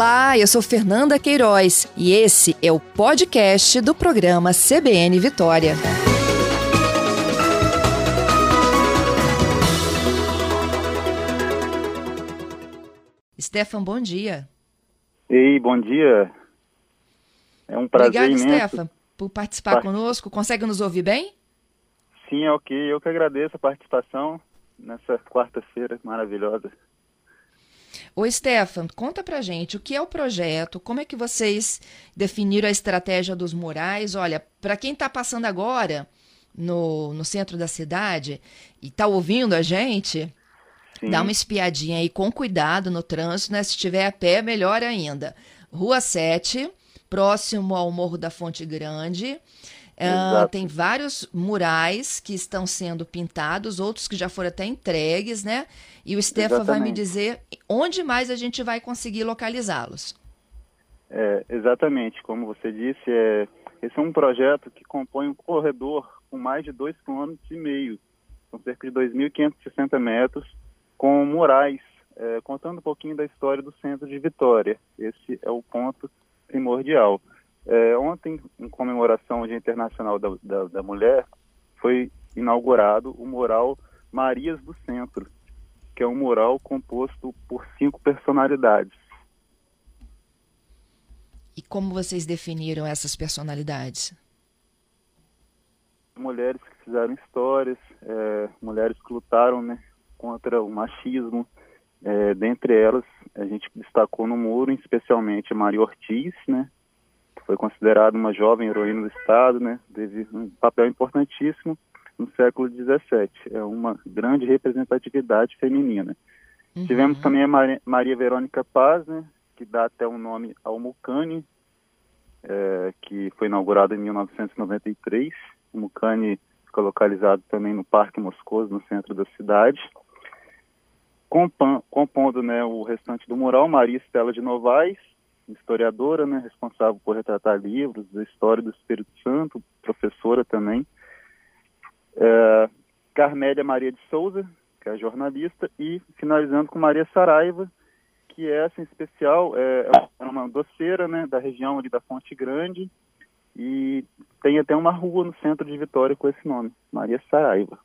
Olá, eu sou Fernanda Queiroz e esse é o podcast do programa CBN Vitória. Stefan, bom dia. Ei, bom dia. É um prazer Obrigada, imenso. Stefan, por participar Par- conosco. Consegue nos ouvir bem? Sim, é ok. Eu que agradeço a participação nessa quarta-feira maravilhosa. Ô, Stefan, conta pra gente o que é o projeto, como é que vocês definiram a estratégia dos murais. Olha, para quem está passando agora no, no centro da cidade e está ouvindo a gente, Sim, dá uma espiadinha aí com cuidado no trânsito, né? Se estiver a pé, melhor ainda. Rua 7, próximo ao Morro da Fonte Grande. Exato. tem vários murais que estão sendo pintados, outros que já foram até entregues, né? E o Stefan vai me dizer onde mais a gente vai conseguir localizá-los. é, exatamente. Como você disse, é, esse é um projeto que compõe um corredor com mais de 2,5 km e meio, com cerca de 2.560 metros, com murais, é, contando um pouquinho da história do centro de Vitória. Esse é o ponto primordial. É, ontem, em comemoração ao Dia Internacional da, da, da Mulher, foi inaugurado o mural Marias do Centro, que é um mural composto por cinco personalidades. E como vocês definiram essas personalidades? mulheres que fizeram histórias, é, mulheres que lutaram né, contra o machismo. É, dentre elas, a gente destacou no muro, especialmente a Maria Ortiz, né, foi considerada uma jovem heroína do Estado, né, teve um papel importantíssimo no século XVII. É uma grande representatividade feminina. Uhum. Tivemos também a Maria, Verônica Paz, né, que dá até o nome ao Mucane, é, que foi inaugurado em 1993. O Mucane fica localizado também no Parque Moscoso, no centro da cidade. Compondo né, o restante do mural, Maria Estela de Novaes, historiadora, né, responsável por retratar livros da história do Espírito Santo, professora também. É, Carmélia Maria de Souza, que é jornalista, e finalizando com Maria Saraiva, que essa em especial é é uma doceira né, da região ali da Fonte Grande, e tem até uma rua no centro de Vitória com esse nome, Maria Saraiva.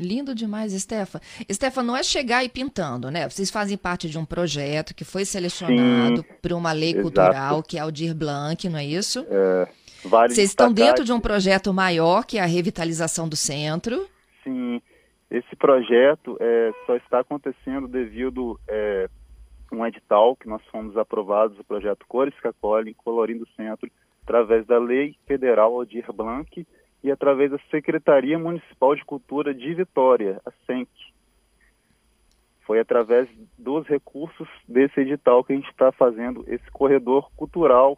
Lindo demais, Stefan. Stefan, não é chegar e pintando, né? Vocês fazem parte de um projeto que foi selecionado por uma lei exato. cultural, que é o Dir Blanc, não é isso? Vale Vocês estão dentro de um projeto maior, que é a revitalização do centro. Sim, esse projeto é, só está acontecendo devido é, um edital que nós fomos aprovados, o projeto Cores que Acolhem, Colorindo o Centro, através da Lei Federal Aldir Blanc e através da Secretaria Municipal de Cultura de Vitória, a SENC. Foi através dos recursos desse edital que a gente está fazendo esse corredor cultural,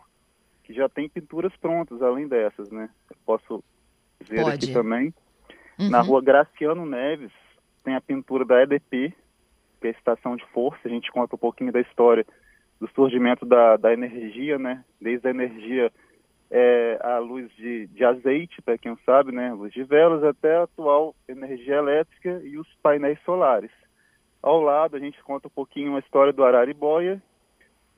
que já tem pinturas prontas, além dessas, né? Eu posso dizer Pode. aqui também. Uhum. Na rua Graciano Neves tem a pintura da EDP, que é a Estação de Força. A gente conta um pouquinho da história do surgimento da, da energia, né? Desde a energia é, a luz de, de azeite, para quem não sabe, né? Luz de velas, até a atual energia elétrica e os painéis solares. Ao lado, a gente conta um pouquinho a história do Araribóia.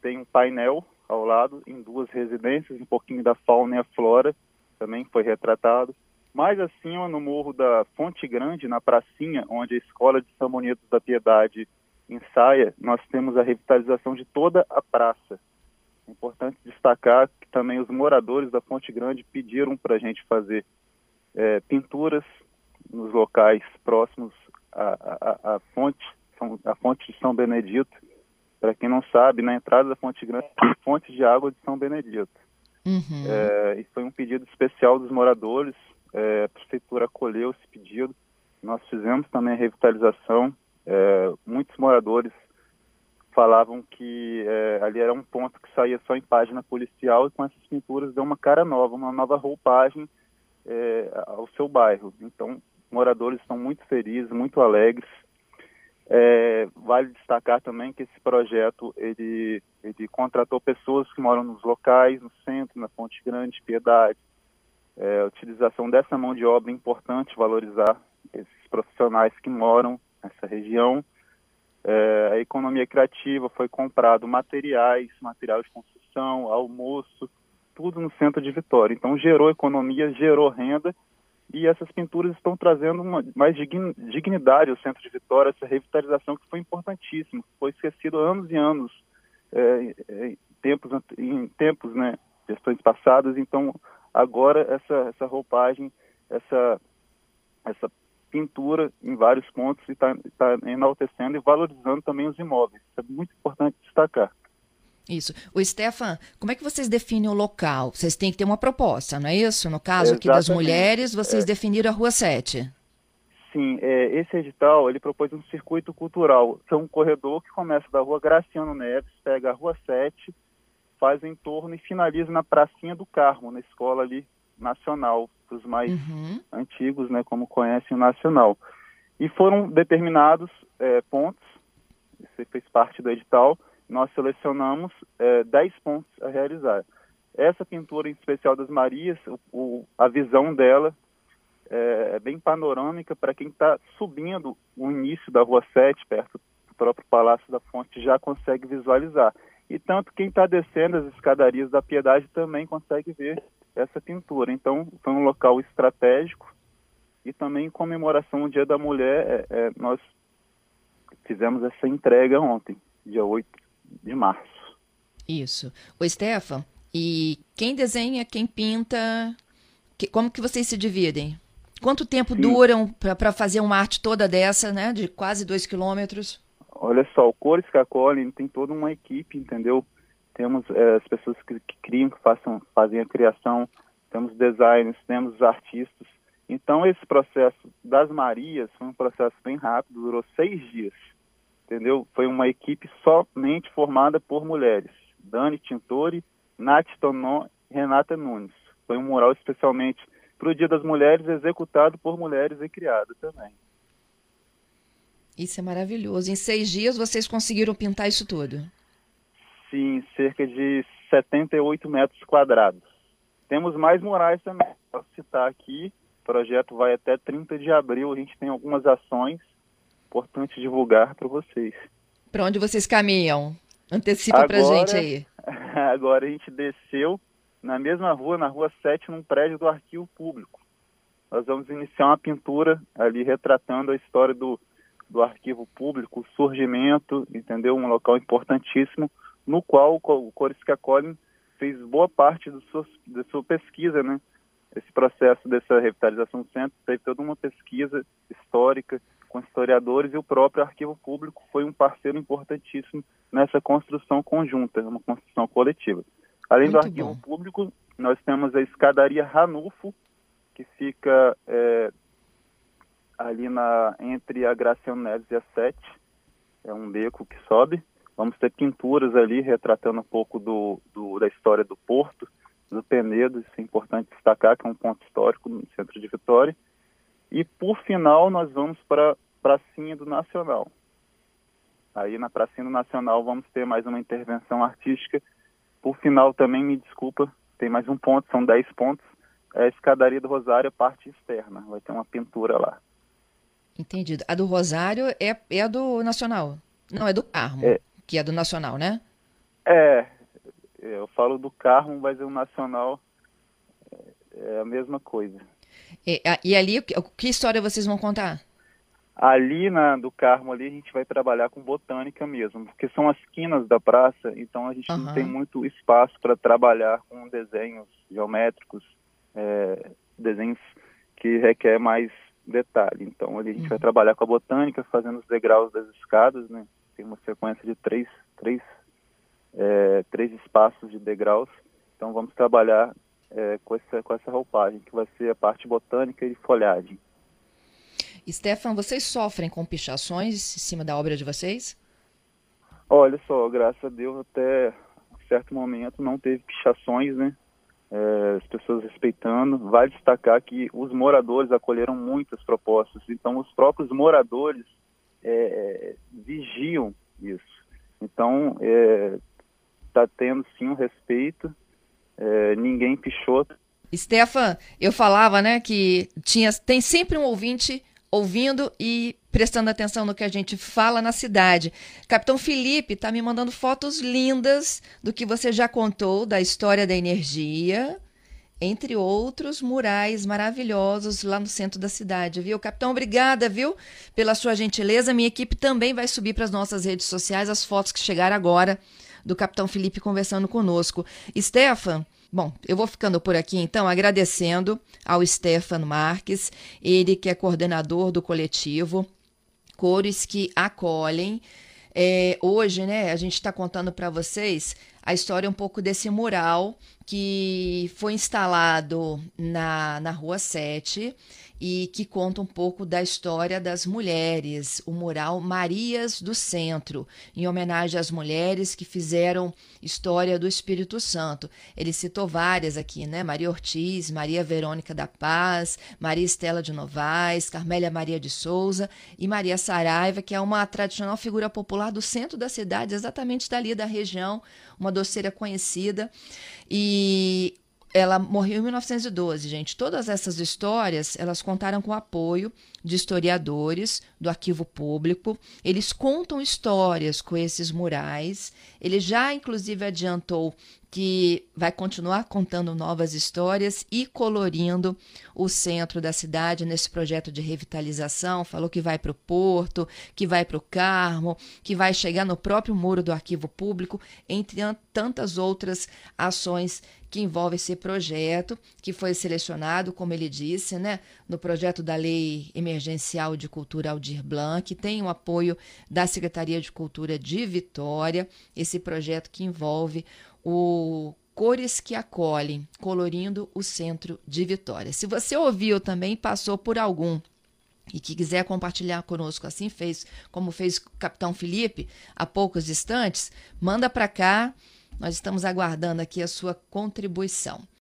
Tem um painel ao lado, em duas residências, um pouquinho da fauna e a flora também foi retratado. Mais acima, no morro da Fonte Grande, na pracinha, onde a Escola de São Bonito da Piedade ensaia, nós temos a revitalização de toda a praça. Importante destacar que também os moradores da Fonte Grande pediram para a gente fazer é, pinturas nos locais próximos à, à, à fonte, São- à fonte de São Benedito. Para quem não sabe, na entrada da Fonte Grande tem a fonte de água de São Benedito. Uhum. É, e foi um pedido especial dos moradores. é, a prefeitura acolheu esse pedido. Nós fizemos também a revitalização. É, muitos moradores falavam que é, ali era um ponto que saía só em página policial e com essas pinturas deu uma cara nova, uma nova roupagem é, ao seu bairro. Então, moradores estão muito felizes, muito alegres. É, vale destacar também que esse projeto ele, ele contratou pessoas que moram nos locais, no centro, na Fonte Grande, Piedade. É, a utilização dessa mão de obra é importante valorizar esses profissionais que moram nessa região. É, a economia criativa, foi comprado materiais, material de construção, almoço, tudo no centro de Vitória. Então gerou economia, gerou renda e essas pinturas estão trazendo uma, mais dignidade ao centro de Vitória, essa revitalização que foi importantíssima, foi esquecido anos e anos, é, é, em tempos, em tempos, né, gestões passadas, então agora essa, essa roupagem, essa, essa pintura em vários pontos e está tá enaltecendo e valorizando também os imóveis. Isso é muito importante destacar. Isso. O Stefan, como é que vocês definem o local? Vocês têm que ter uma proposta, não é isso? No caso aqui das mulheres, vocês é. definiram a Rua 7. Sim, é, esse edital ele propôs um circuito cultural, que é um corredor que começa da Rua Graciano Neves, pega a Rua 7, faz o entorno e finaliza na Pracinha do Carmo, na escola ali nacional, os mais uhum. antigos, né, como conhecem o nacional. E foram determinados é, pontos, isso fez parte do edital, nós selecionamos é, 10 pontos a realizar. Essa pintura em especial das Marias, o, o, a visão dela é, é bem panorâmica para quem está subindo o início da Rua 7, perto do próprio Palácio da Fonte, já consegue visualizar. E tanto quem está descendo as escadarias da Piedade também consegue ver essa pintura. Então, foi um local estratégico e também em comemoração ao Dia da Mulher, é, é, nós fizemos essa entrega ontem, dia 8 de março. Isso. O Stefan, e quem desenha, quem pinta, que, como que vocês se dividem? Quanto tempo Sim. duram para fazer uma arte toda dessa, né, de quase dois quilômetros? Olha só, o Cores Cacoli tem toda uma equipe, entendeu? Temos é, as pessoas que, que, criam, que façam, fazem a criação, temos designers, temos artistas. Então, esse processo das Marias foi um processo bem rápido, durou seis dias entendeu? Foi uma equipe somente formada por mulheres. Dani Tintori, Nath Tonon Renata Nunes. Foi um mural especialmente para o Dia das Mulheres, executado por mulheres e criado também. Isso é maravilhoso. Em seis dias vocês conseguiram pintar isso tudo? Sim, cerca de 78 metros quadrados. Temos mais murais também. Posso citar aqui. O projeto vai até 30 de abril. A gente tem algumas ações importante divulgar para vocês. Para onde vocês caminham? Antecipa para gente aí. Agora a gente desceu na mesma rua, na rua 7, num prédio do arquivo público. Nós vamos iniciar uma pintura ali retratando a história do, do arquivo público, o surgimento, entendeu? Um local importantíssimo, no qual o Corisca Collin fez boa parte do sua, da sua pesquisa, né? Esse processo dessa revitalização do centro teve toda uma pesquisa histórica, com historiadores e o próprio arquivo público foi um parceiro importantíssimo nessa construção conjunta, uma construção coletiva. Além Muito do arquivo bom. público, nós temos a escadaria Ranulfo, que fica é, ali na, entre a Graciano Neves e a Sete, é um beco que sobe. Vamos ter pinturas ali retratando um pouco do, do, da história do porto, do Penedo, isso é importante destacar, que é um ponto histórico no centro de Vitória. E por final nós vamos para a Pracinha do Nacional. Aí na Pracinha do Nacional vamos ter mais uma intervenção artística. Por final também, me desculpa, tem mais um ponto, são 10 pontos. É a escadaria do Rosário, parte externa. Vai ter uma pintura lá. Entendido. A do Rosário é, é a do Nacional? Não, é do Carmo, é. Que é do Nacional, né? É, eu falo do Carmo, mas o Nacional é a mesma coisa. E, e ali, que história vocês vão contar? Ali na, do Carmo ali a gente vai trabalhar com botânica mesmo, porque são as quinas da praça, então a gente uhum. não tem muito espaço para trabalhar com desenhos geométricos, é, desenhos que requer mais detalhe. Então ali a gente uhum. vai trabalhar com a botânica, fazendo os degraus das escadas, né? Tem uma sequência de três, três, é, três espaços de degraus. Então vamos trabalhar é, com, essa, com essa roupagem, que vai ser a parte botânica e folhagem. Stefan, vocês sofrem com pichações em cima da obra de vocês? Olha só, graças a Deus até certo momento não teve pichações, né? É, as pessoas respeitando. Vale destacar que os moradores acolheram muitas propostas, então os próprios moradores é, vigiam isso. Então, está é, tendo sim um respeito é, ninguém pichou. Stefan, eu falava, né, que tinha, tem sempre um ouvinte ouvindo e prestando atenção no que a gente fala na cidade. Capitão Felipe está me mandando fotos lindas do que você já contou da história da energia, entre outros murais maravilhosos lá no centro da cidade, viu? Capitão, obrigada, viu, pela sua gentileza. Minha equipe também vai subir para as nossas redes sociais as fotos que chegaram agora do Capitão Felipe conversando conosco. Stefan, Bom, eu vou ficando por aqui então, agradecendo ao Stefan Marques, ele que é coordenador do coletivo Cores que Acolhem. É, hoje, né, a gente está contando para vocês a história um pouco desse mural que foi instalado na, na Rua 7 e que conta um pouco da história das mulheres, o mural Marias do Centro, em homenagem às mulheres que fizeram história do Espírito Santo. Ele citou várias aqui, né? Maria Ortiz, Maria Verônica da Paz, Maria Estela de Novaes, Carmélia Maria de Souza e Maria Saraiva, que é uma tradicional figura popular do centro da cidade, exatamente dali da região, uma doceira conhecida. E ela morreu em 1912, gente. Todas essas histórias, elas contaram com o apoio de historiadores do arquivo público. Eles contam histórias com esses murais. Ele já inclusive adiantou que vai continuar contando novas histórias e colorindo o centro da cidade nesse projeto de revitalização. Falou que vai para o Porto, que vai para o Carmo, que vai chegar no próprio muro do arquivo público, entre tantas outras ações que envolvem esse projeto, que foi selecionado, como ele disse, né, no projeto da Lei Emergencial de Cultura Aldir Blanc, que tem o apoio da Secretaria de Cultura de Vitória, esse projeto que envolve o Cores que Acolhem, colorindo o centro de Vitória. Se você ouviu também, passou por algum e que quiser compartilhar conosco, assim fez, como fez o capitão Felipe há poucos instantes, manda para cá. Nós estamos aguardando aqui a sua contribuição.